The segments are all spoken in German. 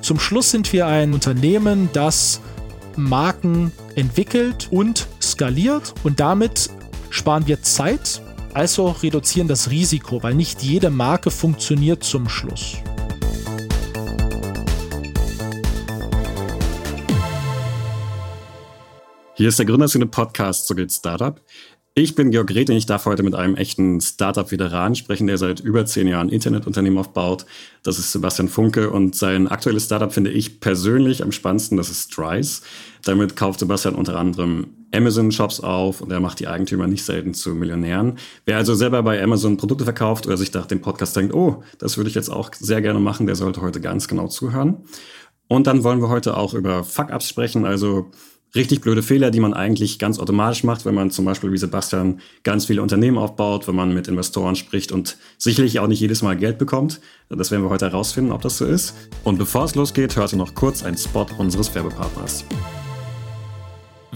Zum Schluss sind wir ein Unternehmen, das Marken entwickelt und skaliert und damit sparen wir Zeit, also reduzieren das Risiko, weil nicht jede Marke funktioniert zum Schluss. Hier ist der Gründerszene Podcast So geht Startup. Ich bin Georg Grete und ich darf heute mit einem echten Startup-Veteran sprechen, der seit über zehn Jahren Internetunternehmen aufbaut. Das ist Sebastian Funke und sein aktuelles Startup finde ich persönlich am spannendsten, das ist Strice. Damit kauft Sebastian unter anderem Amazon-Shops auf und er macht die Eigentümer nicht selten zu Millionären. Wer also selber bei Amazon Produkte verkauft oder sich nach dem Podcast denkt, oh, das würde ich jetzt auch sehr gerne machen, der sollte heute ganz genau zuhören. Und dann wollen wir heute auch über Fuck-Ups sprechen, also richtig blöde Fehler, die man eigentlich ganz automatisch macht, wenn man zum Beispiel wie Sebastian ganz viele Unternehmen aufbaut, wenn man mit Investoren spricht und sicherlich auch nicht jedes Mal Geld bekommt. Das werden wir heute herausfinden, ob das so ist. Und bevor es losgeht, hörst du noch kurz einen Spot unseres Werbepartners.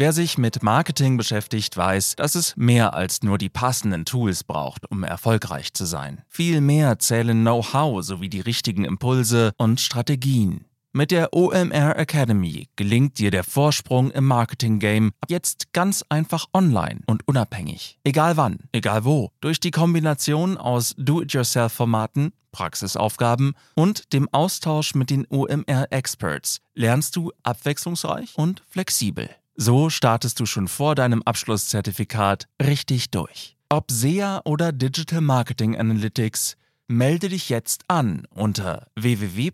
Wer sich mit Marketing beschäftigt, weiß, dass es mehr als nur die passenden Tools braucht, um erfolgreich zu sein. Viel mehr zählen Know-how sowie die richtigen Impulse und Strategien. Mit der OMR Academy gelingt dir der Vorsprung im Marketing-Game jetzt ganz einfach online und unabhängig. Egal wann, egal wo. Durch die Kombination aus Do-it-yourself-Formaten, Praxisaufgaben und dem Austausch mit den OMR-Experts lernst du abwechslungsreich und flexibel. So startest du schon vor deinem Abschlusszertifikat richtig durch. Ob SEA oder Digital Marketing Analytics, melde dich jetzt an unter www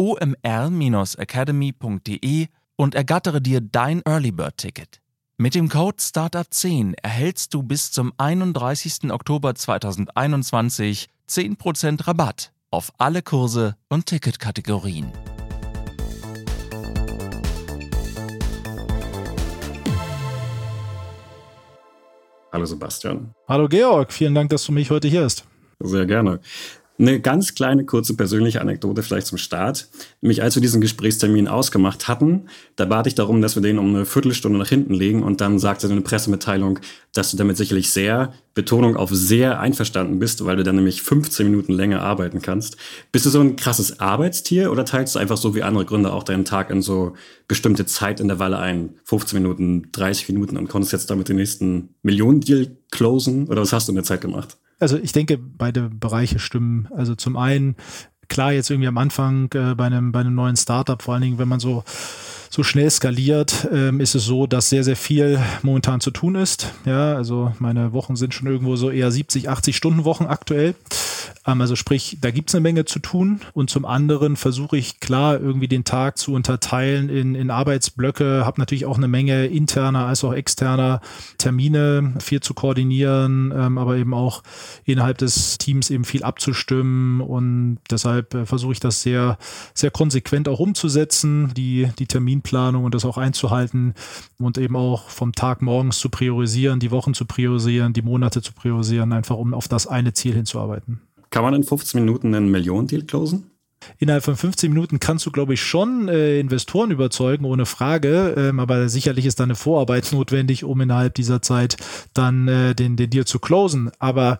omr-academy.de und ergattere dir dein Early Bird Ticket. Mit dem Code Startup10 erhältst du bis zum 31. Oktober 2021 10% Rabatt auf alle Kurse und Ticketkategorien. Hallo Sebastian. Hallo Georg, vielen Dank, dass du mich heute hier hast. Sehr gerne. Eine ganz kleine, kurze persönliche Anekdote vielleicht zum Start. Nämlich als wir diesen Gesprächstermin ausgemacht hatten, da bat ich darum, dass wir den um eine Viertelstunde nach hinten legen und dann sagte eine Pressemitteilung, dass du damit sicherlich sehr, Betonung auf sehr einverstanden bist, weil du dann nämlich 15 Minuten länger arbeiten kannst. Bist du so ein krasses Arbeitstier oder teilst du einfach so wie andere Gründer auch deinen Tag in so bestimmte Zeitintervalle ein? 15 Minuten, 30 Minuten und konntest jetzt damit den nächsten Millionen-Deal closen? Oder was hast du in der Zeit gemacht? Also ich denke, beide Bereiche stimmen. Also zum einen, klar, jetzt irgendwie am Anfang äh, bei, einem, bei einem neuen Startup, vor allen Dingen, wenn man so so schnell skaliert, ähm, ist es so, dass sehr, sehr viel momentan zu tun ist. Ja, also meine Wochen sind schon irgendwo so eher 70, 80 Stunden Wochen aktuell. Ähm, also sprich, da gibt es eine Menge zu tun. Und zum anderen versuche ich klar irgendwie den Tag zu unterteilen in, in Arbeitsblöcke, habe natürlich auch eine Menge interner als auch externer Termine, viel zu koordinieren, ähm, aber eben auch innerhalb des Teams eben viel abzustimmen. Und deshalb äh, versuche ich das sehr, sehr konsequent auch umzusetzen, die, die Terminplanung und das auch einzuhalten und eben auch vom Tag morgens zu priorisieren, die Wochen zu priorisieren, die Monate zu priorisieren, einfach um auf das eine Ziel hinzuarbeiten. Kann man in 15 Minuten einen Millionendeal closen? Innerhalb von 15 Minuten kannst du, glaube ich, schon äh, Investoren überzeugen, ohne Frage. Ähm, aber sicherlich ist da eine Vorarbeit notwendig, um innerhalb dieser Zeit dann äh, den, den Deal zu closen. Aber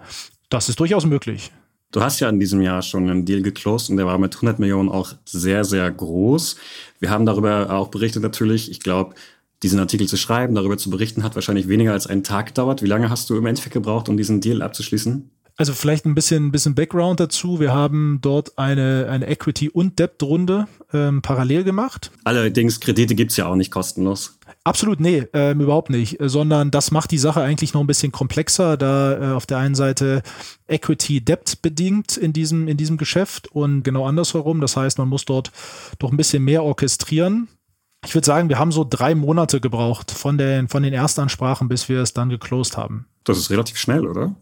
das ist durchaus möglich. Du hast ja in diesem Jahr schon einen Deal geclosed und der war mit 100 Millionen auch sehr, sehr groß. Wir haben darüber auch berichtet natürlich. Ich glaube, diesen Artikel zu schreiben, darüber zu berichten, hat wahrscheinlich weniger als einen Tag gedauert. Wie lange hast du im Endeffekt gebraucht, um diesen Deal abzuschließen? Also vielleicht ein bisschen, bisschen Background dazu. Wir haben dort eine, eine Equity- und Debt-Runde ähm, parallel gemacht. Allerdings, Kredite gibt's ja auch nicht kostenlos. Absolut, nee, ähm, überhaupt nicht. Sondern das macht die Sache eigentlich noch ein bisschen komplexer, da äh, auf der einen Seite Equity-Debt bedingt in diesem, in diesem Geschäft und genau andersherum. Das heißt, man muss dort doch ein bisschen mehr orchestrieren. Ich würde sagen, wir haben so drei Monate gebraucht von den, von den Erstansprachen, bis wir es dann geclosed haben. Das ist relativ schnell, oder?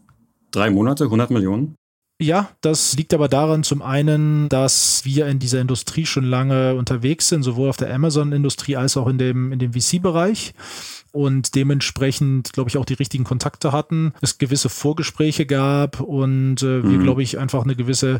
Drei Monate, 100 Millionen? Ja, das liegt aber daran zum einen, dass wir in dieser Industrie schon lange unterwegs sind, sowohl auf der Amazon-Industrie als auch in dem, in dem VC-Bereich und dementsprechend, glaube ich, auch die richtigen Kontakte hatten, es gewisse Vorgespräche gab und äh, wir, mhm. glaube ich, einfach eine gewisse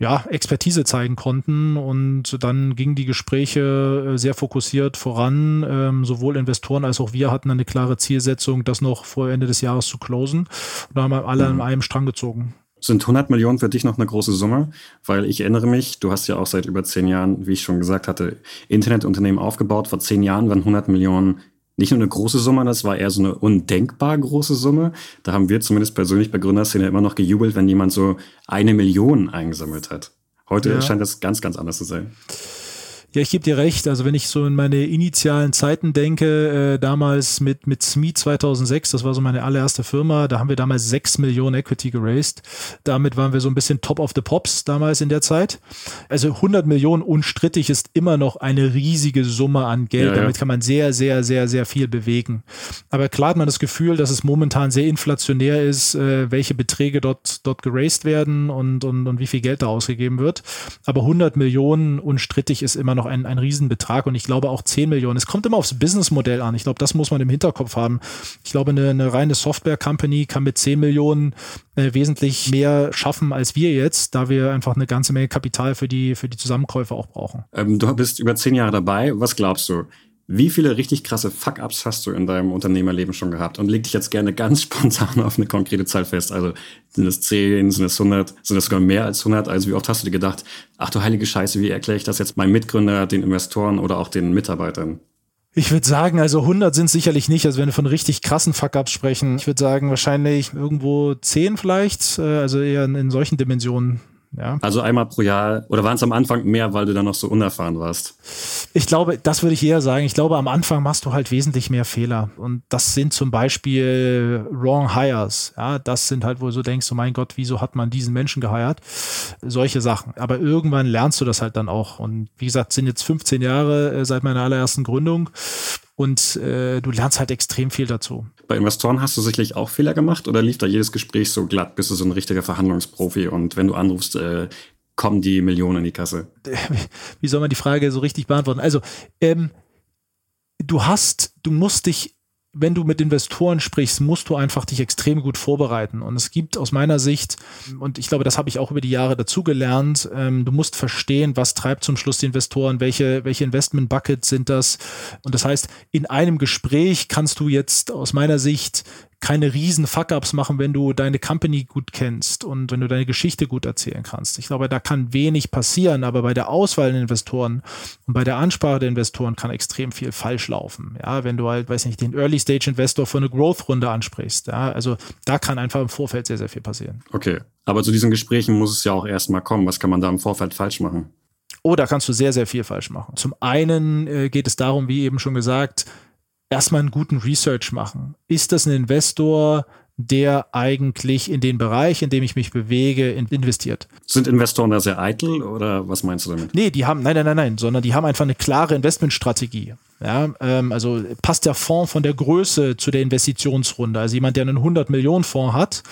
ja, Expertise zeigen konnten. Und dann gingen die Gespräche äh, sehr fokussiert voran. Ähm, sowohl Investoren als auch wir hatten eine klare Zielsetzung, das noch vor Ende des Jahres zu closen. Und da haben wir alle mhm. an einem Strang gezogen. Sind 100 Millionen für dich noch eine große Summe? Weil ich erinnere mich, du hast ja auch seit über zehn Jahren, wie ich schon gesagt hatte, Internetunternehmen aufgebaut. Vor zehn Jahren waren 100 Millionen nicht nur eine große Summe, das war eher so eine undenkbar große Summe. Da haben wir zumindest persönlich bei Gründerszene immer noch gejubelt, wenn jemand so eine Million eingesammelt hat. Heute ja. scheint das ganz, ganz anders zu sein. Ja, ich gebe dir recht. Also wenn ich so in meine initialen Zeiten denke, äh, damals mit, mit SME 2006, das war so meine allererste Firma, da haben wir damals 6 Millionen Equity geraced. Damit waren wir so ein bisschen top of the pops damals in der Zeit. Also 100 Millionen unstrittig ist immer noch eine riesige Summe an Geld. Ja, ja. Damit kann man sehr, sehr, sehr, sehr viel bewegen. Aber klar hat man das Gefühl, dass es momentan sehr inflationär ist, äh, welche Beträge dort, dort geraced werden und, und, und wie viel Geld da ausgegeben wird. Aber 100 Millionen unstrittig ist immer noch noch ein, ein Riesenbetrag und ich glaube auch 10 Millionen. Es kommt immer aufs Businessmodell an. Ich glaube, das muss man im Hinterkopf haben. Ich glaube, eine, eine reine Software-Company kann mit 10 Millionen äh, wesentlich mehr schaffen als wir jetzt, da wir einfach eine ganze Menge Kapital für die, für die Zusammenkäufe auch brauchen. Ähm, du bist über zehn Jahre dabei. Was glaubst du? Wie viele richtig krasse Fuck-Ups hast du in deinem Unternehmerleben schon gehabt? Und leg dich jetzt gerne ganz spontan auf eine konkrete Zahl fest. Also sind es 10, sind es 100, sind es sogar mehr als 100? Also wie oft hast du dir gedacht, ach du heilige Scheiße, wie erkläre ich das jetzt meinem Mitgründer, den Investoren oder auch den Mitarbeitern? Ich würde sagen, also 100 sind sicherlich nicht. Also wenn wir von richtig krassen Fuck-Ups sprechen, ich würde sagen wahrscheinlich irgendwo 10 vielleicht. Äh, also eher in solchen Dimensionen ja. Also einmal pro Jahr oder waren es am Anfang mehr, weil du dann noch so unerfahren warst? Ich glaube, das würde ich eher sagen. Ich glaube, am Anfang machst du halt wesentlich mehr Fehler. Und das sind zum Beispiel Wrong Hires. Ja, das sind halt, wo du so denkst, oh mein Gott, wieso hat man diesen Menschen geheiert? Solche Sachen. Aber irgendwann lernst du das halt dann auch. Und wie gesagt, sind jetzt 15 Jahre äh, seit meiner allerersten Gründung und äh, du lernst halt extrem viel dazu. Bei Investoren hast du sicherlich auch Fehler gemacht oder lief da jedes Gespräch so glatt? Bist du so ein richtiger Verhandlungsprofi und wenn du anrufst, äh, kommen die Millionen in die Kasse? Wie soll man die Frage so richtig beantworten? Also, ähm, du hast, du musst dich wenn du mit Investoren sprichst, musst du einfach dich extrem gut vorbereiten. Und es gibt aus meiner Sicht, und ich glaube, das habe ich auch über die Jahre dazugelernt, ähm, du musst verstehen, was treibt zum Schluss die Investoren, welche, welche Investment-Buckets sind das. Und das heißt, in einem Gespräch kannst du jetzt aus meiner Sicht keine riesen Fuck-ups machen, wenn du deine Company gut kennst und wenn du deine Geschichte gut erzählen kannst. Ich glaube, da kann wenig passieren, aber bei der Auswahl der Investoren und bei der Ansprache der Investoren kann extrem viel falsch laufen. Ja, wenn du halt, weiß nicht, den Early Stage Investor für eine Growth-Runde ansprichst. Ja, also da kann einfach im Vorfeld sehr, sehr viel passieren. Okay. Aber zu diesen Gesprächen muss es ja auch erstmal kommen. Was kann man da im Vorfeld falsch machen? Oh, da kannst du sehr, sehr viel falsch machen. Zum einen äh, geht es darum, wie eben schon gesagt, erstmal einen guten Research machen. Ist das ein Investor, der eigentlich in den Bereich, in dem ich mich bewege, investiert. Sind Investoren da sehr eitel oder was meinst du damit? Nee, die haben, nein, nein, nein, nein, sondern die haben einfach eine klare Investmentstrategie. Ja, ähm, also passt der Fonds von der Größe zu der Investitionsrunde. Also jemand, der einen 100 Millionen Fonds hat,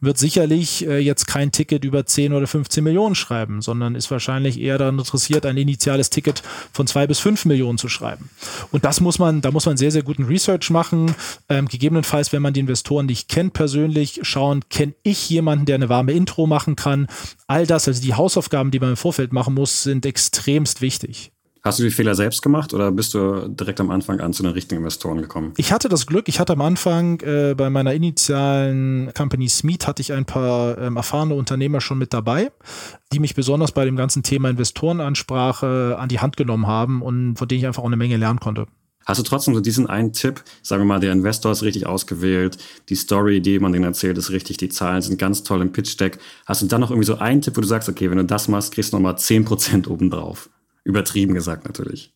wird sicherlich äh, jetzt kein Ticket über 10 oder 15 Millionen schreiben, sondern ist wahrscheinlich eher daran interessiert, ein initiales Ticket von 2 bis 5 Millionen zu schreiben. Und das muss man, da muss man sehr, sehr guten Research machen. Ähm, gegebenenfalls, wenn man die Investoren nicht kennt persönlich, schauen, kenne ich jemanden, der eine warme Intro machen kann. All das, also die Hausaufgaben, die man im Vorfeld machen muss, sind extremst wichtig. Hast du die Fehler selbst gemacht oder bist du direkt am Anfang an zu den richtigen Investoren gekommen? Ich hatte das Glück, ich hatte am Anfang äh, bei meiner initialen Company Smeet hatte ich ein paar ähm, erfahrene Unternehmer schon mit dabei, die mich besonders bei dem ganzen Thema Investorenansprache an die Hand genommen haben und von denen ich einfach auch eine Menge lernen konnte. Hast du trotzdem so diesen einen Tipp, sagen wir mal, der Investor ist richtig ausgewählt, die Story, die man denen erzählt, ist richtig, die Zahlen sind ganz toll im Pitch-Deck. Hast du dann noch irgendwie so einen Tipp, wo du sagst, okay, wenn du das machst, kriegst du nochmal 10% obendrauf? Übertrieben gesagt natürlich.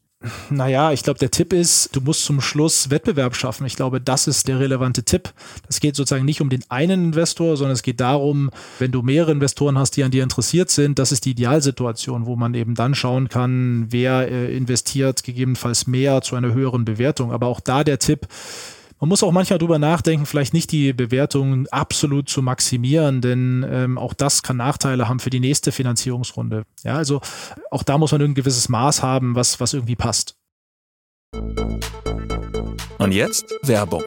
Naja, ich glaube, der Tipp ist, du musst zum Schluss Wettbewerb schaffen. Ich glaube, das ist der relevante Tipp. Das geht sozusagen nicht um den einen Investor, sondern es geht darum, wenn du mehrere Investoren hast, die an dir interessiert sind, das ist die Idealsituation, wo man eben dann schauen kann, wer äh, investiert gegebenenfalls mehr zu einer höheren Bewertung. Aber auch da der Tipp, man muss auch manchmal drüber nachdenken, vielleicht nicht die Bewertung absolut zu maximieren, denn ähm, auch das kann Nachteile haben für die nächste Finanzierungsrunde. Ja, also auch da muss man ein gewisses Maß haben, was, was irgendwie passt. Und jetzt Werbung.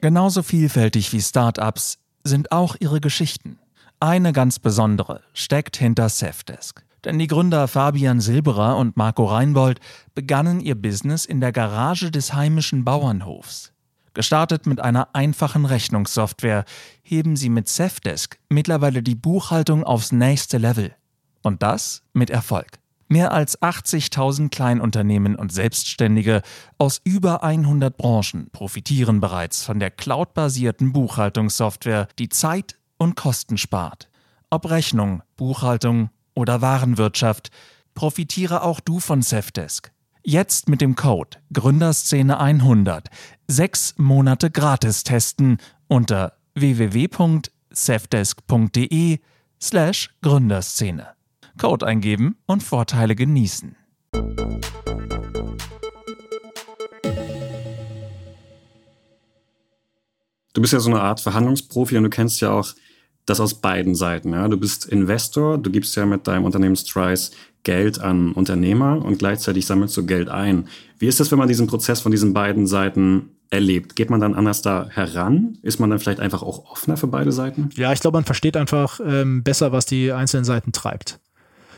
Genauso vielfältig wie Startups sind auch ihre Geschichten. Eine ganz besondere steckt hinter Safdesk. Denn die Gründer Fabian Silberer und Marco Reinbold begannen ihr Business in der Garage des heimischen Bauernhofs. Gestartet mit einer einfachen Rechnungssoftware heben sie mit Safdesk mittlerweile die Buchhaltung aufs nächste Level. Und das mit Erfolg. Mehr als 80.000 Kleinunternehmen und Selbstständige aus über 100 Branchen profitieren bereits von der cloudbasierten Buchhaltungssoftware, die Zeit und Kosten spart. Ob Rechnung, Buchhaltung oder Warenwirtschaft, profitiere auch du von Safdesk. Jetzt mit dem Code Gründerszene 100 sechs Monate gratis testen unter www.safdesk.de slash Gründerszene. Code eingeben und Vorteile genießen. Du bist ja so eine Art Verhandlungsprofi und du kennst ja auch das aus beiden Seiten. Ja? Du bist Investor, du gibst ja mit deinem Unternehmen Strice Geld an Unternehmer und gleichzeitig sammelst du Geld ein. Wie ist das, wenn man diesen Prozess von diesen beiden Seiten erlebt? Geht man dann anders da heran? Ist man dann vielleicht einfach auch offener für beide Seiten? Ja, ich glaube, man versteht einfach ähm, besser, was die einzelnen Seiten treibt.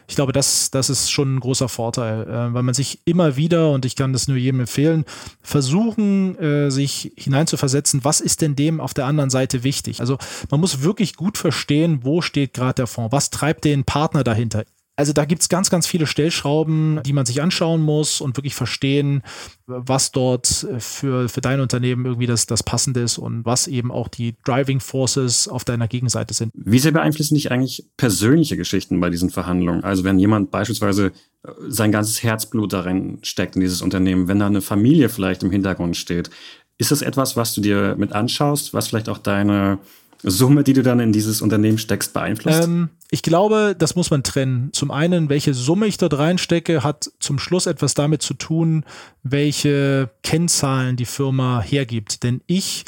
Ich glaube, das, das ist schon ein großer Vorteil, äh, weil man sich immer wieder, und ich kann das nur jedem empfehlen, versuchen, äh, sich hineinzuversetzen, was ist denn dem auf der anderen Seite wichtig? Also man muss wirklich gut verstehen, wo steht gerade der Fonds, was treibt den Partner dahinter? Also da gibt es ganz, ganz viele Stellschrauben, die man sich anschauen muss und wirklich verstehen, was dort für, für dein Unternehmen irgendwie das, das Passende ist und was eben auch die Driving Forces auf deiner Gegenseite sind. Wie sehr beeinflussen dich eigentlich persönliche Geschichten bei diesen Verhandlungen? Also wenn jemand beispielsweise äh, sein ganzes Herzblut darin steckt in dieses Unternehmen, wenn da eine Familie vielleicht im Hintergrund steht, ist das etwas, was du dir mit anschaust, was vielleicht auch deine Summe, die du dann in dieses Unternehmen steckst, beeinflusst? Ähm, ich glaube, das muss man trennen. Zum einen, welche Summe ich dort reinstecke, hat zum Schluss etwas damit zu tun, welche Kennzahlen die Firma hergibt. Denn ich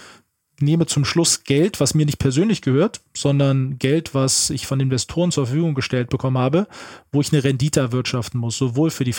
nehme zum Schluss Geld, was mir nicht persönlich gehört, sondern Geld, was ich von Investoren zur Verfügung gestellt bekommen habe, wo ich eine Rendite erwirtschaften muss, sowohl für die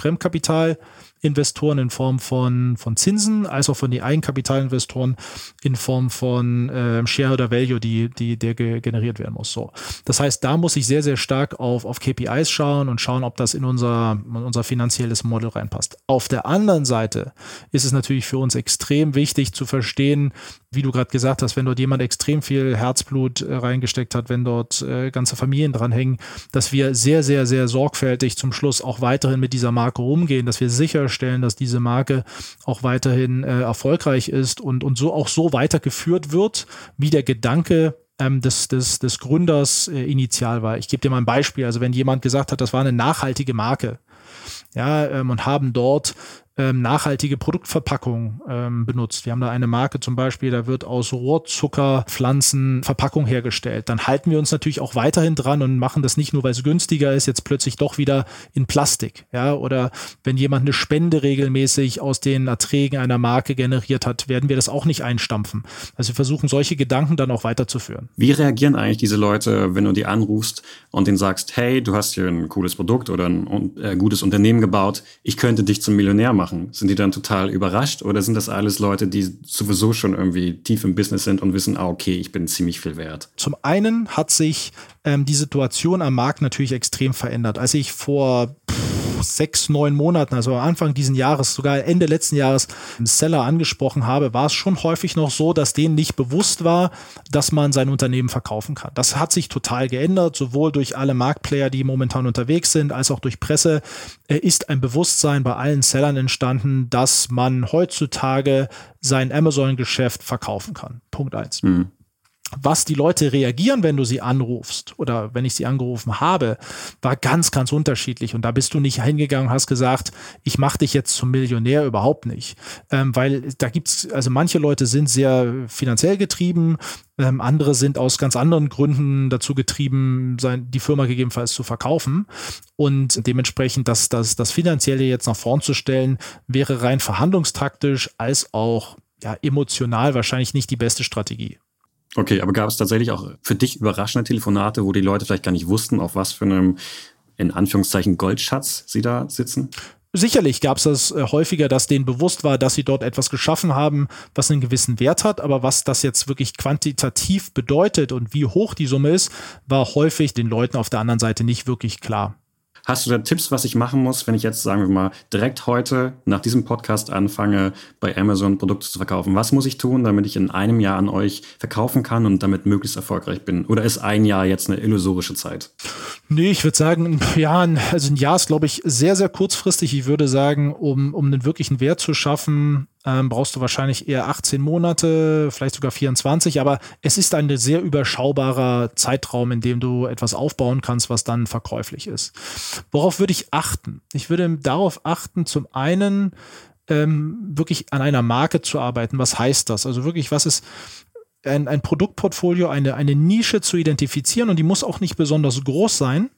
Fremdkapitalinvestoren in Form von, von Zinsen, als auch von den Eigenkapitalinvestoren in Form von äh, Shareholder Value, die, die, der ge generiert werden muss. So. Das heißt, da muss ich sehr, sehr stark auf, auf KPIs schauen und schauen, ob das in unser, in unser finanzielles Model reinpasst. Auf der anderen Seite ist es natürlich für uns extrem wichtig zu verstehen, wie du gerade gesagt hast, wenn dort jemand extrem viel Herzblut äh, reingesteckt hat, wenn dort äh, ganze Familien dranhängen, dass wir sehr, sehr, sehr sorgfältig zum Schluss auch weiterhin mit dieser Marke umgehen, dass wir sicherstellen, dass diese Marke auch weiterhin äh, erfolgreich ist und, und so auch so weitergeführt wird, wie der Gedanke ähm, des, des, des Gründers äh, initial war. Ich gebe dir mal ein Beispiel. Also wenn jemand gesagt hat, das war eine nachhaltige Marke, ja, ähm, und haben dort ähm, nachhaltige Produktverpackung ähm, benutzt. Wir haben da eine Marke zum Beispiel, da wird aus Rohrzuckerpflanzen Verpackung hergestellt. Dann halten wir uns natürlich auch weiterhin dran und machen das nicht nur, weil es günstiger ist, jetzt plötzlich doch wieder in Plastik. Ja, oder wenn jemand eine Spende regelmäßig aus den Erträgen einer Marke generiert hat, werden wir das auch nicht einstampfen. Also wir versuchen solche Gedanken dann auch weiterzuführen. Wie reagieren eigentlich diese Leute, wenn du die anrufst und denen sagst, hey, du hast hier ein cooles Produkt oder ein äh, gutes Unternehmen gebaut, ich könnte dich zum Millionär machen? Machen? Sind die dann total überrascht oder sind das alles Leute, die sowieso schon irgendwie tief im Business sind und wissen, ah, okay, ich bin ziemlich viel wert? Zum einen hat sich ähm, die Situation am Markt natürlich extrem verändert. Als ich vor sechs, neun Monaten, also Anfang diesen Jahres, sogar Ende letzten Jahres, einen Seller angesprochen habe, war es schon häufig noch so, dass denen nicht bewusst war, dass man sein Unternehmen verkaufen kann. Das hat sich total geändert, sowohl durch alle Marktplayer, die momentan unterwegs sind, als auch durch Presse, äh, ist ein Bewusstsein bei allen Sellern entstanden, dass man heutzutage sein Amazon-Geschäft verkaufen kann. Punkt eins. Mhm was die Leute reagieren, wenn du sie anrufst oder wenn ich sie angerufen habe, war ganz, ganz unterschiedlich. Und da bist du nicht hingegangen hast gesagt, ich mache dich jetzt zum Millionär, überhaupt nicht. Ähm, weil da gibt's, also manche Leute sind sehr finanziell getrieben, ähm, andere sind aus ganz anderen Gründen dazu getrieben, sein, die Firma gegebenenfalls zu verkaufen. Und dementsprechend das, das, das Finanzielle jetzt nach vorn zu stellen, wäre rein verhandlungstaktisch als auch ja, emotional wahrscheinlich nicht die beste Strategie. Okay, aber gab es tatsächlich auch für dich überraschende Telefonate, wo die Leute vielleicht gar nicht wussten, auf was für einem, in Anführungszeichen, Goldschatz sie da sitzen? Sicherlich gab es das äh, häufiger, dass denen bewusst war, dass sie dort etwas geschaffen haben, was einen gewissen Wert hat, aber was das jetzt wirklich quantitativ bedeutet und wie hoch die Summe ist, war häufig den Leuten auf der anderen Seite nicht wirklich klar. Hast du da Tipps, was ich machen muss, wenn ich jetzt, sagen wir mal, direkt heute nach diesem Podcast anfange, bei Amazon Produkte zu verkaufen? Was muss ich tun, damit ich in einem Jahr an euch verkaufen kann und damit möglichst erfolgreich bin? Oder ist ein Jahr jetzt eine illusorische Zeit? Nee, ich würde sagen, ja, also ein Jahr ist, glaube ich, sehr, sehr kurzfristig. Ich würde sagen, um, um einen wirklichen Wert zu schaffen, ähm, brauchst du wahrscheinlich eher 18 Monate, vielleicht sogar 24, aber es ist ein sehr überschaubarer Zeitraum, in dem du etwas aufbauen kannst, was dann verkäuflich ist. Worauf würde ich achten? Ich würde darauf achten, zum einen ähm, wirklich an einer Marke zu arbeiten. Was heißt das? Also wirklich, was ist ein, ein Produktportfolio, eine, eine Nische zu identifizieren und die muss auch nicht besonders groß sein,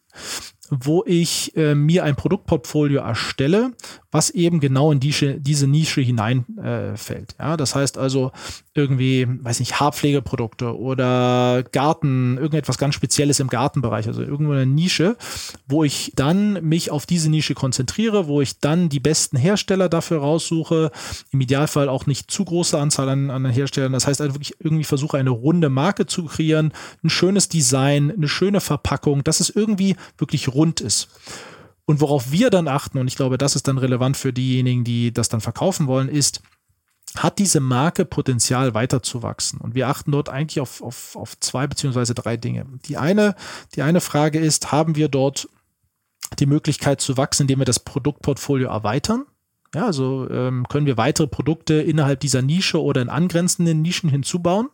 wo ich äh, mir ein Produktportfolio erstelle, was eben genau in die, diese Nische hineinfällt. Äh, ja, das heißt also irgendwie, weiß nicht, Haarpflegeprodukte oder Garten, irgendetwas ganz Spezielles im Gartenbereich, also irgendwo eine Nische, wo ich dann mich auf diese Nische konzentriere, wo ich dann die besten Hersteller dafür raussuche, im Idealfall auch nicht zu große Anzahl an, an Herstellern. Das heißt also wirklich irgendwie versuche eine runde Marke zu kreieren, ein schönes Design, eine schöne Verpackung, dass es irgendwie wirklich rund ist. Und worauf wir dann achten, und ich glaube, das ist dann relevant für diejenigen, die das dann verkaufen wollen, ist, hat diese Marke Potenzial weiterzuwachsen? Und wir achten dort eigentlich auf, auf, auf zwei beziehungsweise drei Dinge. Die eine, die eine Frage ist, haben wir dort die Möglichkeit zu wachsen, indem wir das Produktportfolio erweitern? Ja, also ähm, können wir weitere Produkte innerhalb dieser Nische oder in angrenzenden Nischen hinzubauen?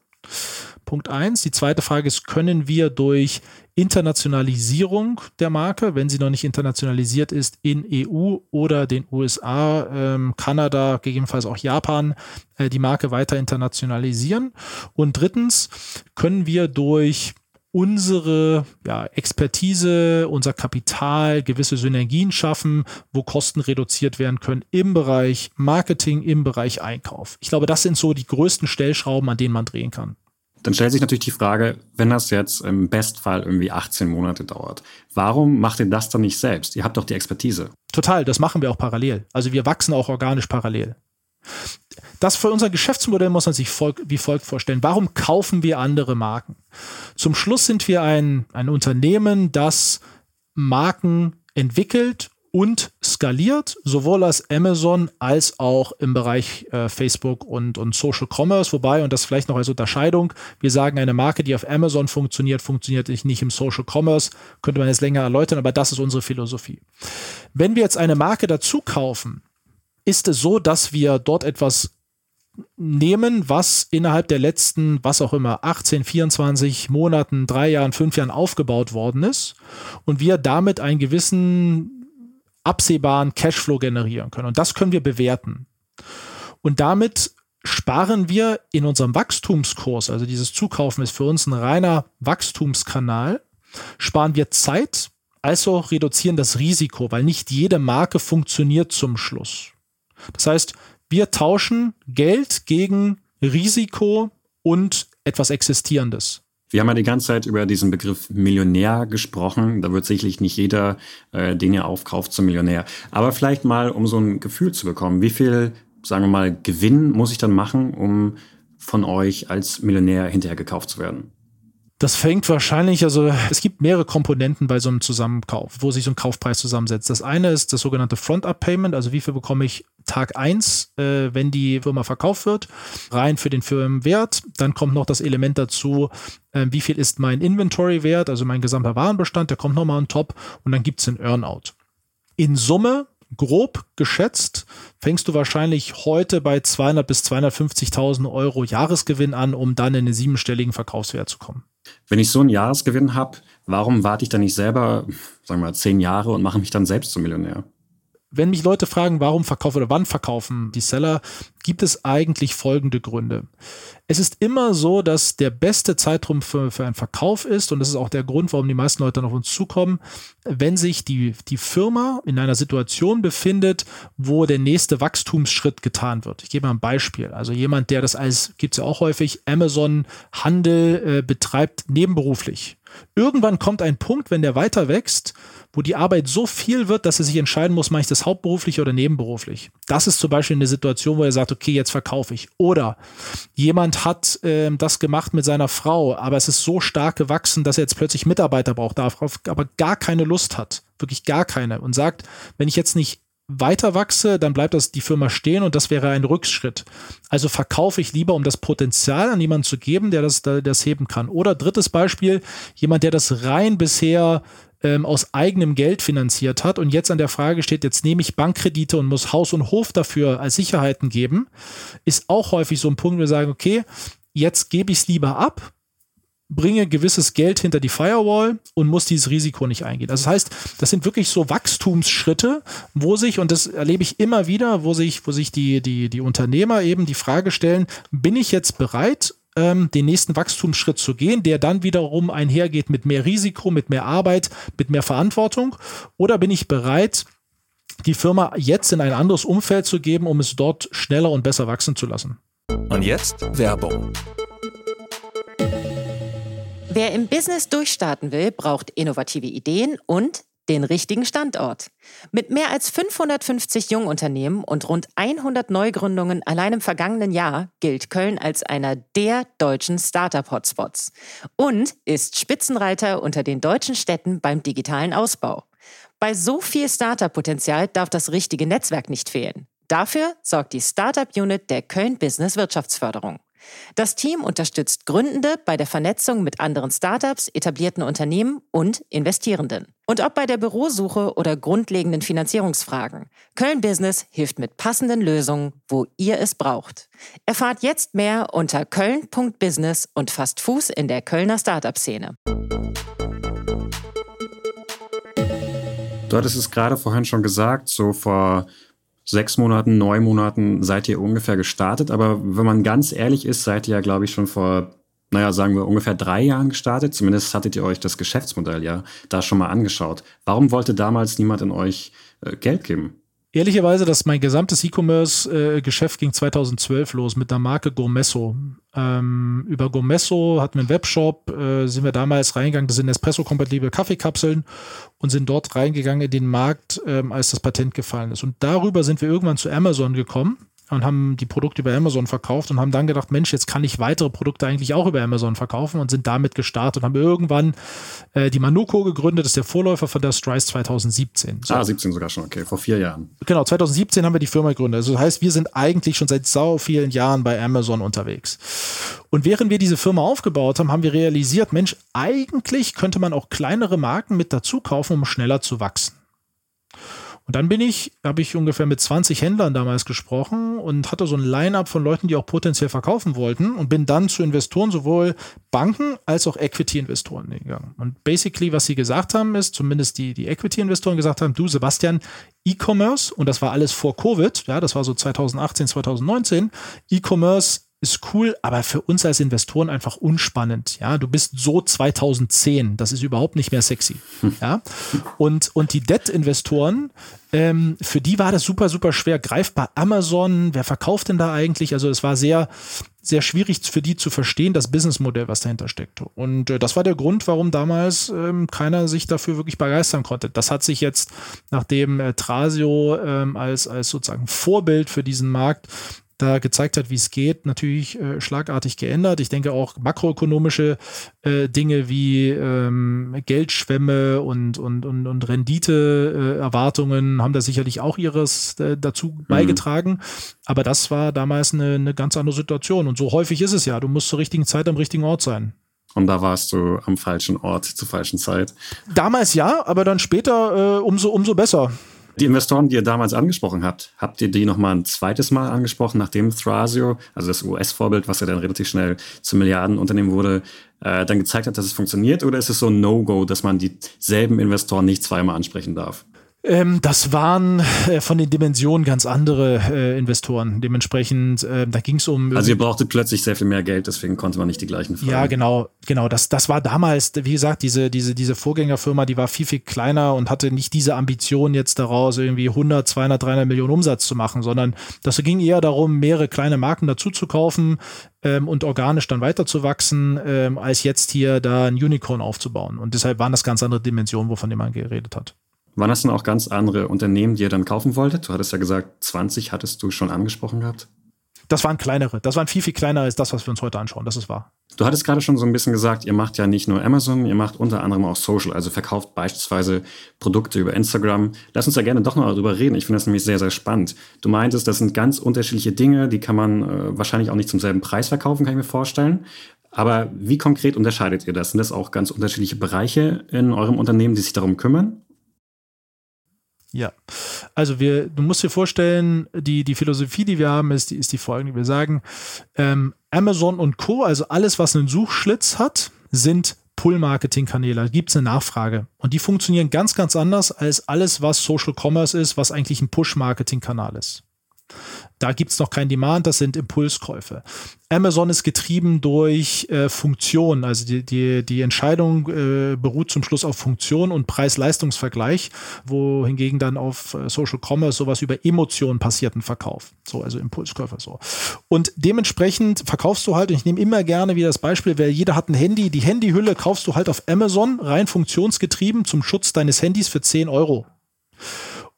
Punkt eins. Die zweite Frage ist, können wir durch Internationalisierung der Marke, wenn sie noch nicht internationalisiert ist, in EU oder den USA, ähm, Kanada, gegebenenfalls auch Japan, äh, die Marke weiter internationalisieren? Und drittens, können wir durch unsere ja, Expertise, unser Kapital, gewisse Synergien schaffen, wo Kosten reduziert werden können im Bereich Marketing, im Bereich Einkauf. Ich glaube, das sind so die größten Stellschrauben, an denen man drehen kann. Dann stellt sich natürlich die Frage, wenn das jetzt im Bestfall irgendwie 18 Monate dauert, warum macht ihr das dann nicht selbst? Ihr habt doch die Expertise. Total, das machen wir auch parallel. Also wir wachsen auch organisch parallel. Das für unser Geschäftsmodell muss man sich folg wie folgt vorstellen. Warum kaufen wir andere Marken? Zum Schluss sind wir ein, ein Unternehmen, das Marken entwickelt und skaliert, sowohl als Amazon als auch im Bereich äh, Facebook und, und Social Commerce. Wobei, und das vielleicht noch als Unterscheidung, wir sagen, eine Marke, die auf Amazon funktioniert, funktioniert nicht im Social Commerce. Könnte man jetzt länger erläutern, aber das ist unsere Philosophie. Wenn wir jetzt eine Marke dazu kaufen, ist es so, dass wir dort etwas nehmen, was innerhalb der letzten, was auch immer, 18, 24 Monaten, drei Jahren, fünf Jahren aufgebaut worden ist und wir damit einen gewissen absehbaren Cashflow generieren können. Und das können wir bewerten. Und damit sparen wir in unserem Wachstumskurs, also dieses Zukaufen ist für uns ein reiner Wachstumskanal, sparen wir Zeit, also reduzieren das Risiko, weil nicht jede Marke funktioniert zum Schluss. Das heißt, wir tauschen Geld gegen Risiko und etwas Existierendes. Wir haben ja die ganze Zeit über diesen Begriff Millionär gesprochen. Da wird sicherlich nicht jeder, äh, den ihr aufkauft, zum Millionär. Aber vielleicht mal, um so ein Gefühl zu bekommen, wie viel, sagen wir mal, Gewinn muss ich dann machen, um von euch als Millionär hinterher gekauft zu werden? Das fängt wahrscheinlich, also es gibt mehrere Komponenten bei so einem Zusammenkauf, wo sich so ein Kaufpreis zusammensetzt. Das eine ist das sogenannte Front-Up-Payment, also wie viel bekomme ich Tag 1, äh, wenn die Firma verkauft wird, rein für den Firmenwert. Dann kommt noch das Element dazu, äh, wie viel ist mein Inventory-Wert, also mein gesamter Warenbestand, der kommt nochmal on top und dann gibt es den Earnout. In Summe grob geschätzt fängst du wahrscheinlich heute bei 200 bis 250.000 Euro Jahresgewinn an, um dann in den siebenstelligen Verkaufswert zu kommen. Wenn ich so einen Jahresgewinn habe, warum warte ich dann nicht selber, sagen wir mal, zehn Jahre und mache mich dann selbst zum Millionär? Wenn mich Leute fragen, warum verkaufen oder wann verkaufen die Seller, gibt es eigentlich folgende Gründe. Es ist immer so, dass der beste Zeitraum für, für einen Verkauf ist, und das ist auch der Grund, warum die meisten Leute dann auf uns zukommen, wenn sich die, die Firma in einer Situation befindet, wo der nächste Wachstumsschritt getan wird. Ich gebe mal ein Beispiel. Also jemand, der das als, gibt es ja auch häufig, Amazon-Handel äh, betreibt nebenberuflich Irgendwann kommt ein Punkt, wenn der weiter wächst, wo die Arbeit so viel wird, dass er sich entscheiden muss, mache ich das hauptberuflich oder nebenberuflich. Das ist zum Beispiel eine Situation, wo er sagt, okay, jetzt verkaufe ich. Oder jemand hat äh, das gemacht mit seiner Frau, aber es ist so stark gewachsen, dass er jetzt plötzlich Mitarbeiter braucht, darauf aber gar keine Lust hat, wirklich gar keine und sagt, wenn ich jetzt nicht weiter wachse, dann bleibt das die Firma stehen und das wäre ein Rückschritt. Also verkaufe ich lieber, um das Potenzial an jemanden zu geben, der das, das heben kann. Oder drittes Beispiel, jemand, der das rein bisher ähm, aus eigenem Geld finanziert hat und jetzt an der Frage steht, jetzt nehme ich Bankkredite und muss Haus und Hof dafür als Sicherheiten geben, ist auch häufig so ein Punkt, wo wir sagen, okay, jetzt gebe ich es lieber ab, bringe gewisses Geld hinter die Firewall und muss dieses Risiko nicht eingehen. Also das heißt, das sind wirklich so Wachstumsschritte, wo sich, und das erlebe ich immer wieder, wo sich, wo sich die, die, die Unternehmer eben die Frage stellen, bin ich jetzt bereit, ähm, den nächsten Wachstumsschritt zu gehen, der dann wiederum einhergeht mit mehr Risiko, mit mehr Arbeit, mit mehr Verantwortung? Oder bin ich bereit, die Firma jetzt in ein anderes Umfeld zu geben, um es dort schneller und besser wachsen zu lassen? Und jetzt Werbung. Wer im Business durchstarten will, braucht innovative Ideen und den richtigen Standort. Mit mehr als 550 Jungunternehmen und rund 100 Neugründungen allein im vergangenen Jahr gilt Köln als einer der deutschen Startup-Hotspots und ist Spitzenreiter unter den deutschen Städten beim digitalen Ausbau. Bei so viel Startup-Potenzial darf das richtige Netzwerk nicht fehlen. Dafür sorgt die Startup-Unit der Köln Business Wirtschaftsförderung. Das Team unterstützt Gründende bei der Vernetzung mit anderen Startups, etablierten Unternehmen und Investierenden. Und ob bei der Bürosuche oder grundlegenden Finanzierungsfragen, Köln Business hilft mit passenden Lösungen, wo ihr es braucht. Erfahrt jetzt mehr unter köln.business und fasst Fuß in der Kölner Startup-Szene. Du hattest es gerade vorhin schon gesagt, so vor sechs Monaten, neun Monaten seid ihr ungefähr gestartet. Aber wenn man ganz ehrlich ist, seid ihr ja, glaube ich, schon vor, naja, sagen wir ungefähr drei Jahren gestartet. Zumindest hattet ihr euch das Geschäftsmodell ja da schon mal angeschaut. Warum wollte damals niemand in euch äh, Geld geben? Ehrlicherweise, dass mein gesamtes E-Commerce-Geschäft ging 2012 los mit der Marke Gourmesso. Ähm, über Gourmesso hatten wir einen Webshop, äh, sind wir damals reingegangen, das sind Espresso-kompatible Kaffeekapseln und sind dort reingegangen in den Markt, ähm, als das Patent gefallen ist. Und darüber sind wir irgendwann zu Amazon gekommen und haben die Produkte über Amazon verkauft und haben dann gedacht, Mensch, jetzt kann ich weitere Produkte eigentlich auch über Amazon verkaufen und sind damit gestartet und haben irgendwann äh, die Manuko gegründet, das ist der Vorläufer von der Strice 2017. So. Ah, 17 sogar schon, okay, vor vier Jahren. Genau, 2017 haben wir die Firma gegründet. Also das heißt, wir sind eigentlich schon seit sau vielen Jahren bei Amazon unterwegs. Und während wir diese Firma aufgebaut haben, haben wir realisiert, Mensch, eigentlich könnte man auch kleinere Marken mit dazu kaufen, um schneller zu wachsen. Und dann bin ich, habe ich ungefähr mit 20 Händlern damals gesprochen und hatte so ein Line-up von Leuten, die auch potenziell verkaufen wollten und bin dann zu Investoren, sowohl Banken als auch Equity-Investoren gegangen. Und basically, was sie gesagt haben, ist, zumindest die, die Equity-Investoren gesagt haben, du Sebastian, E-Commerce, und das war alles vor Covid, ja, das war so 2018, 2019, E-Commerce ist cool, aber für uns als Investoren einfach unspannend. Ja, du bist so 2010, das ist überhaupt nicht mehr sexy. Ja, und, und die Debt-Investoren, ähm, für die war das super, super schwer greifbar. Amazon, wer verkauft denn da eigentlich? Also, es war sehr, sehr schwierig für die zu verstehen, das Businessmodell, was dahinter steckt. Und äh, das war der Grund, warum damals ähm, keiner sich dafür wirklich begeistern konnte. Das hat sich jetzt, nachdem äh, Trasio ähm, als, als sozusagen Vorbild für diesen Markt da gezeigt hat, wie es geht, natürlich äh, schlagartig geändert. Ich denke auch makroökonomische äh, Dinge wie ähm, Geldschwämme und, und, und, und Renditeerwartungen haben da sicherlich auch ihres äh, dazu mhm. beigetragen. Aber das war damals eine, eine ganz andere Situation. Und so häufig ist es ja. Du musst zur richtigen Zeit am richtigen Ort sein. Und da warst du am falschen Ort zur falschen Zeit. Damals ja, aber dann später äh, umso, umso besser. Die Investoren, die ihr damals angesprochen habt, habt ihr die nochmal ein zweites Mal angesprochen, nachdem Thrasio, also das US-Vorbild, was ja dann relativ schnell zum Milliardenunternehmen wurde, äh, dann gezeigt hat, dass es funktioniert? Oder ist es so ein No-Go, dass man dieselben Investoren nicht zweimal ansprechen darf? Ähm, das waren äh, von den Dimensionen ganz andere äh, Investoren. Dementsprechend, äh, da ging es um. Also ihr brauchtet plötzlich sehr viel mehr Geld, deswegen konnte man nicht die gleichen fragen. Ja, genau, genau. Das, das war damals, wie gesagt, diese, diese, diese Vorgängerfirma, die war viel, viel kleiner und hatte nicht diese Ambition jetzt daraus, irgendwie 100, 200, 300 Millionen Umsatz zu machen, sondern das ging eher darum, mehrere kleine Marken dazu zu kaufen ähm, und organisch dann weiterzuwachsen, ähm, als jetzt hier da ein Unicorn aufzubauen. Und deshalb waren das ganz andere Dimensionen, wovon man geredet hat. Waren das denn auch ganz andere Unternehmen, die ihr dann kaufen wolltet? Du hattest ja gesagt, 20 hattest du schon angesprochen gehabt. Das waren kleinere. Das waren viel, viel kleiner als das, was wir uns heute anschauen. Das ist wahr. Du hattest gerade schon so ein bisschen gesagt, ihr macht ja nicht nur Amazon, ihr macht unter anderem auch Social, also verkauft beispielsweise Produkte über Instagram. Lass uns da gerne doch noch darüber reden. Ich finde das nämlich sehr, sehr spannend. Du meintest, das sind ganz unterschiedliche Dinge, die kann man äh, wahrscheinlich auch nicht zum selben Preis verkaufen, kann ich mir vorstellen. Aber wie konkret unterscheidet ihr das? Sind das auch ganz unterschiedliche Bereiche in eurem Unternehmen, die sich darum kümmern? Ja, also wir, du musst dir vorstellen, die, die Philosophie, die wir haben, ist die, ist die folgende. Wir sagen, ähm, Amazon und Co., also alles, was einen Suchschlitz hat, sind Pull-Marketing-Kanäle. Da gibt es eine Nachfrage. Und die funktionieren ganz, ganz anders als alles, was Social Commerce ist, was eigentlich ein Push-Marketing-Kanal ist. Da gibt es noch kein Demand, das sind Impulskäufe. Amazon ist getrieben durch äh, Funktion, also die, die, die Entscheidung äh, beruht zum Schluss auf Funktion und Preis-Leistungs-Vergleich, wohingegen dann auf äh, Social Commerce sowas über Emotionen passierten Verkauf. So, also Impulskäufer so. Und dementsprechend verkaufst du halt, und ich nehme immer gerne wieder das Beispiel, weil jeder hat ein Handy, die Handyhülle kaufst du halt auf Amazon, rein funktionsgetrieben, zum Schutz deines Handys für 10 Euro.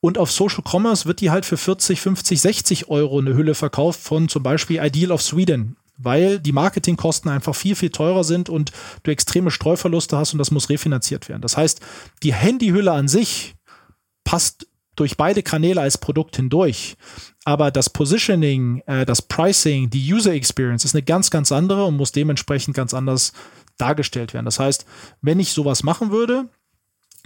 Und auf Social Commerce wird die halt für 40, 50, 60 Euro eine Hülle verkauft von zum Beispiel Ideal of Sweden, weil die Marketingkosten einfach viel, viel teurer sind und du extreme Streuverluste hast und das muss refinanziert werden. Das heißt, die Handyhülle an sich passt durch beide Kanäle als Produkt hindurch. Aber das Positioning, äh, das Pricing, die User Experience ist eine ganz, ganz andere und muss dementsprechend ganz anders dargestellt werden. Das heißt, wenn ich sowas machen würde,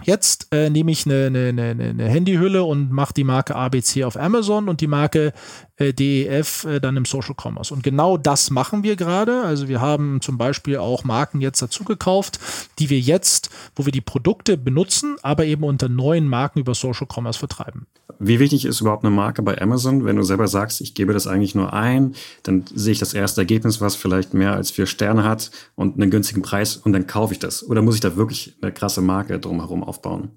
Jetzt äh, nehme ich eine, eine, eine, eine Handyhülle und mache die Marke ABC auf Amazon und die Marke äh, DEF äh, dann im Social Commerce. Und genau das machen wir gerade. Also wir haben zum Beispiel auch Marken jetzt dazu gekauft, die wir jetzt, wo wir die Produkte benutzen, aber eben unter neuen Marken über Social Commerce vertreiben. Wie wichtig ist überhaupt eine Marke bei Amazon? Wenn du selber sagst, ich gebe das eigentlich nur ein, dann sehe ich das erste Ergebnis, was vielleicht mehr als vier Sterne hat und einen günstigen Preis und dann kaufe ich das. Oder muss ich da wirklich eine krasse Marke drumherum aufbauen?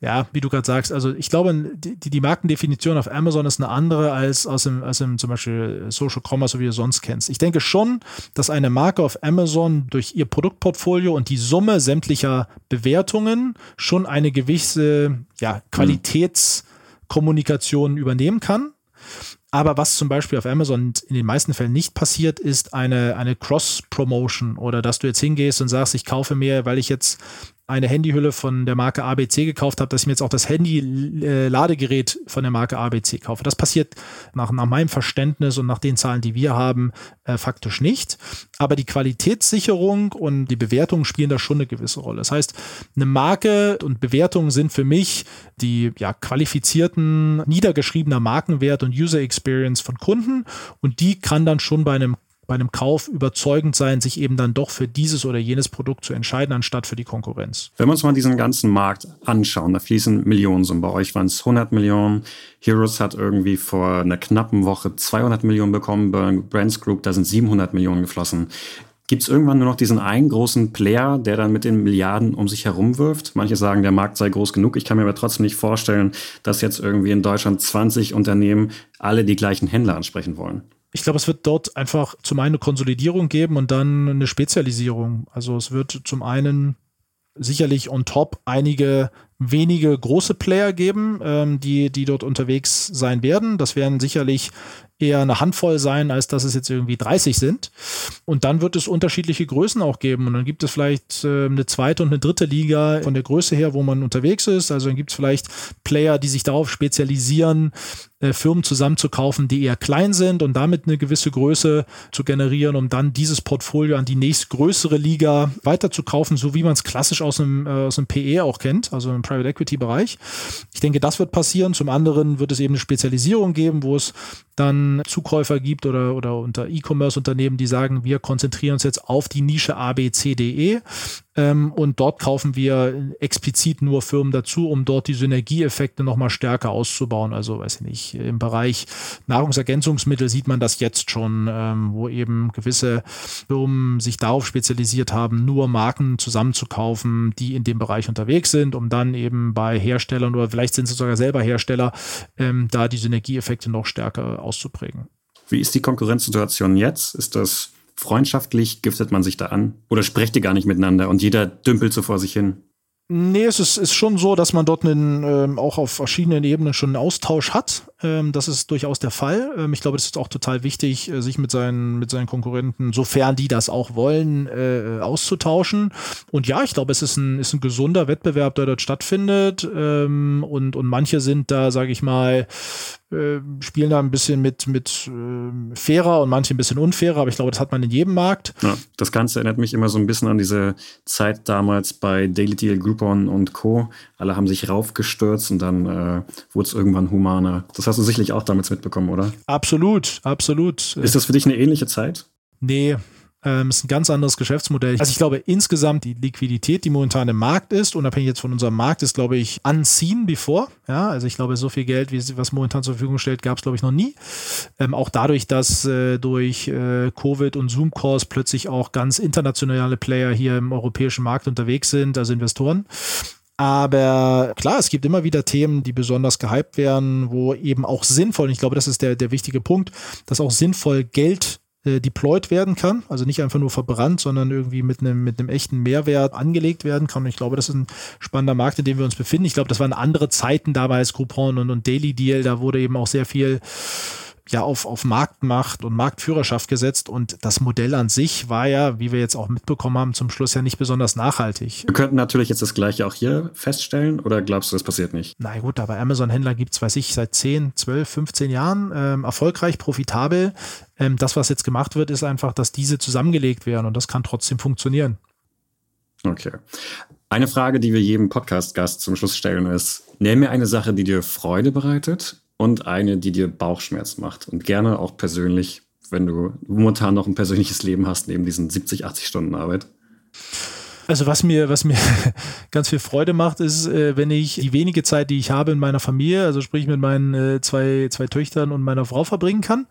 Ja, wie du gerade sagst, also ich glaube, die, die Markendefinition auf Amazon ist eine andere als aus dem, als im zum Beispiel Social Commerce, so wie du sonst kennst. Ich denke schon, dass eine Marke auf Amazon durch ihr Produktportfolio und die Summe sämtlicher Bewertungen schon eine gewisse ja, Qualitätskommunikation übernehmen kann. Aber was zum Beispiel auf Amazon in den meisten Fällen nicht passiert, ist eine, eine Cross-Promotion oder dass du jetzt hingehst und sagst, ich kaufe mir, weil ich jetzt eine Handyhülle von der Marke ABC gekauft habe, dass ich mir jetzt auch das Handy-Ladegerät äh, von der Marke ABC kaufe. Das passiert nach, nach meinem Verständnis und nach den Zahlen, die wir haben, äh, faktisch nicht. Aber die Qualitätssicherung und die Bewertung spielen da schon eine gewisse Rolle. Das heißt, eine Marke und Bewertungen sind für mich die ja, qualifizierten, niedergeschriebener Markenwert und User Experience von Kunden und die kann dann schon bei einem bei einem Kauf überzeugend sein, sich eben dann doch für dieses oder jenes Produkt zu entscheiden, anstatt für die Konkurrenz. Wenn wir uns mal diesen ganzen Markt anschauen, da fließen Millionen Summen. Bei euch waren es 100 Millionen. Heroes hat irgendwie vor einer knappen Woche 200 Millionen bekommen. Bei Brands Group, da sind 700 Millionen geflossen. Gibt es irgendwann nur noch diesen einen großen Player, der dann mit den Milliarden um sich herum wirft? Manche sagen, der Markt sei groß genug. Ich kann mir aber trotzdem nicht vorstellen, dass jetzt irgendwie in Deutschland 20 Unternehmen alle die gleichen Händler ansprechen wollen ich glaube, es wird dort einfach zum einen eine Konsolidierung geben und dann eine Spezialisierung. Also es wird zum einen sicherlich on top einige wenige große Player geben, ähm, die, die dort unterwegs sein werden. Das werden sicherlich eher eine Handvoll sein, als dass es jetzt irgendwie 30 sind. Und dann wird es unterschiedliche Größen auch geben. Und dann gibt es vielleicht äh, eine zweite und eine dritte Liga von der Größe her, wo man unterwegs ist. Also dann gibt es vielleicht Player, die sich darauf spezialisieren, äh, Firmen zusammenzukaufen, die eher klein sind und damit eine gewisse Größe zu generieren, um dann dieses Portfolio an die nächstgrößere Liga weiterzukaufen, so wie man es klassisch aus einem, äh, aus einem PE auch kennt, also im Private Equity Bereich. Ich denke, das wird passieren. Zum anderen wird es eben eine Spezialisierung geben, wo es dann Zukäufer gibt oder, oder unter E-Commerce-Unternehmen, die sagen, wir konzentrieren uns jetzt auf die Nische ABCDE Ähm, und dort kaufen wir explizit nur Firmen dazu, um dort die Synergieeffekte nochmal stärker auszubauen. Also weiß ich nicht, im Bereich Nahrungsergänzungsmittel sieht man das jetzt schon, ähm, wo eben gewisse Firmen sich darauf spezialisiert haben, nur Marken zusammenzukaufen, die in dem Bereich unterwegs sind, um dann eben bei Herstellern oder vielleicht sind sie sogar selber Hersteller, ähm, da die Synergieeffekte noch stärker auszuprägen. Wie ist die Konkurrenzsituation jetzt? Ist das freundschaftlich? Giftet man sich da an? Oder sprecht ihr gar nicht miteinander und jeder dümpelt so vor sich hin? Nee, es ist, ist schon so, dass man dort einen, ähm, auch auf verschiedenen Ebenen schon einen Austausch hat. Ähm, das ist durchaus der Fall. Ähm, ich glaube, es ist auch total wichtig, äh, sich mit seinen, mit seinen Konkurrenten, sofern die das auch wollen, äh, auszutauschen. Und ja, ich glaube, es ist ein, ist ein gesunder Wettbewerb, der dort stattfindet. Ähm, und, und manche sind da, sage ich mal, äh, spielen da ein bisschen mit, mit äh, fairer und manche ein bisschen unfairer, aber ich glaube, das hat man in jedem Markt. Ja, das Ganze erinnert mich immer so ein bisschen an diese Zeit damals bei Daily Deal, Groupon und Co. Alle haben sich raufgestürzt und dann äh, wurde es irgendwann humaner. Das hast du sicherlich auch damals mitbekommen, oder? Absolut, absolut. Ist das für dich eine ähnliche Zeit? Nee, ähm, ist ein ganz anderes Geschäftsmodell. Also ich glaube insgesamt die Liquidität, die momentan im Markt ist, unabhängig jetzt von unserem Markt, ist glaube ich unseen before. Ja, also ich glaube so viel Geld, wie was momentan zur Verfügung stellt, gab es glaube ich noch nie. Ähm, auch dadurch, dass äh, durch äh, Covid und Zoom Calls plötzlich auch ganz internationale Player hier im europäischen Markt unterwegs sind, also Investoren. Aber klar, es gibt immer wieder Themen, die besonders gehypt werden, wo eben auch sinnvoll, und ich glaube, das ist der, der wichtige Punkt, dass auch sinnvoll Geld äh, deployed werden kann, also nicht einfach nur verbrannt, sondern irgendwie mit einem mit einem echten Mehrwert angelegt werden kann. Und ich glaube, das ist ein spannender Markt, in dem wir uns befinden. Ich glaube, das waren andere Zeiten dabei als Groupon und, und Daily Deal. Da wurde eben auch sehr viel ja auf, auf Marktmacht und Marktführerschaft gesetzt und das Modell an sich war ja, wie wir jetzt auch mitbekommen haben, zum Schluss ja nicht besonders nachhaltig. Wir könnten natürlich jetzt das gleiche auch hier feststellen oder glaubst du, das passiert nicht? Na gut, aber Amazon-Händler gibt es, weiß ich, seit 10, 12, 15 Jahren ähm, erfolgreich, profitabel. Ähm, das, was jetzt gemacht wird, ist einfach, dass diese zusammengelegt werden und das kann trotzdem funktionieren. Okay. Eine Frage, die wir jedem Podcast-Gast zum Schluss stellen, ist: Nenn mir eine Sache, die dir Freude bereitet und eine, die dir Bauchschmerz macht. Und gerne auch persönlich, wenn du momentan noch ein persönliches Leben hast, neben diesen 70, 80 Stunden Arbeit. Also was mir, was mir ganz viel Freude macht, ist, äh, wenn ich die wenige Zeit, die ich habe in meiner Familie, also sprich mit meinen äh, zwei, zwei Töchtern und meiner Frau verbringen kann.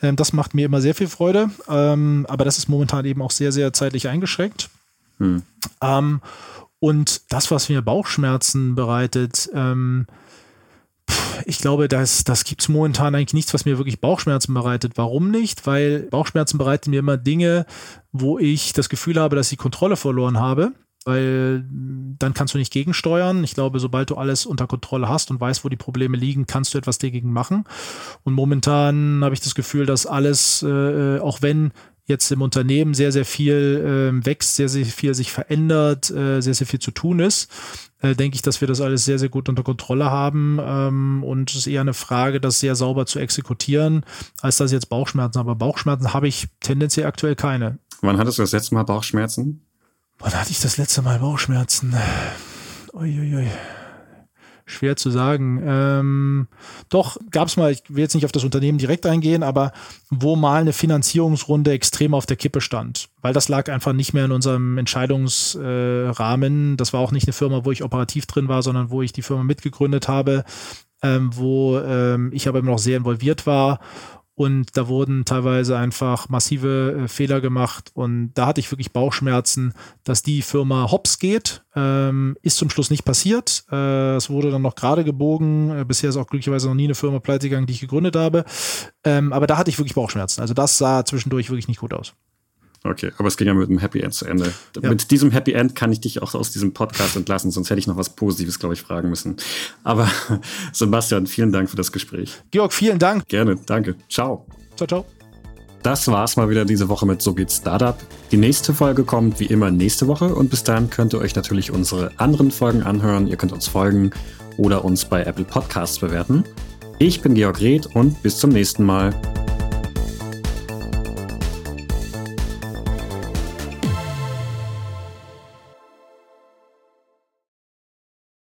Ähm, das macht mir immer sehr viel Freude. Ähm, aber das ist momentan eben auch sehr, sehr zeitlich eingeschränkt. Hm. Ähm, und das, was mir Bauchschmerzen bereitet, ich glaube, das, das gibt es momentan eigentlich nichts, was mir wirklich Bauchschmerzen bereitet. Warum nicht? Weil Bauchschmerzen bereiten mir immer Dinge, wo ich das Gefühl habe, dass ich Kontrolle verloren habe. Weil dann kannst du nicht gegensteuern. Ich glaube, sobald du alles unter Kontrolle hast und weißt, wo die Probleme liegen, kannst du etwas dagegen machen. Und momentan habe ich das Gefühl, dass alles, äh, auch wenn jetzt im Unternehmen sehr, sehr viel äh, wächst, sehr, sehr viel sich verändert, äh, sehr, sehr viel zu tun ist, äh, denke ich, dass wir das alles sehr, sehr gut unter Kontrolle haben. Ähm, und es ist eher eine Frage, das sehr sauber zu exekutieren, als dass jetzt Bauchschmerzen. Aber Bauchschmerzen habe ich tendenziell aktuell keine. Wann hattest du das letzte Mal Bauchschmerzen? Wann hatte ich das letzte Mal Bauchschmerzen? Uiuiui. Ui, ui. Schwer zu sagen. Ähm, doch, gab es mal, ich will jetzt nicht auf das Unternehmen direkt eingehen, aber wo mal eine Finanzierungsrunde extrem auf der Kippe stand. Weil das lag einfach nicht mehr in unserem Entscheidungsrahmen. Äh, das war auch nicht eine Firma, wo ich operativ drin war, sondern wo ich die Firma mitgegründet habe, ähm, wo ähm, ich aber immer noch sehr involviert war und da wurden teilweise einfach massive äh, Fehler gemacht und da hatte ich wirklich Bauchschmerzen, dass die Firma hops geht. Ähm, ist zum Schluss nicht passiert. Äh, es wurde dann noch gerade gebogen. Äh, bisher ist auch glücklicherweise noch nie eine Firma pleite gegangen, die ich gegründet habe. Ähm, aber da hatte ich wirklich Bauchschmerzen. Also das sah zwischendurch wirklich nicht gut aus. Okay, aber es ging ja mit einem Happy End zu Ende. Ja. Mit diesem Happy End kann ich dich auch aus diesem Podcast entlassen, sonst hätte ich noch was Positives, glaube ich, fragen müssen. Aber Sebastian, vielen Dank für das Gespräch. Georg, vielen Dank. Gerne, danke. Ciao. Ciao, ciao. Das war's mal wieder diese Woche mit So geht's Startup. Die nächste Folge kommt wie immer nächste Woche und bis dahin könnt ihr euch natürlich unsere anderen Folgen anhören. Ihr könnt uns folgen oder uns bei Apple Podcasts bewerten. Ich bin Georg Reth und bis zum nächsten Mal.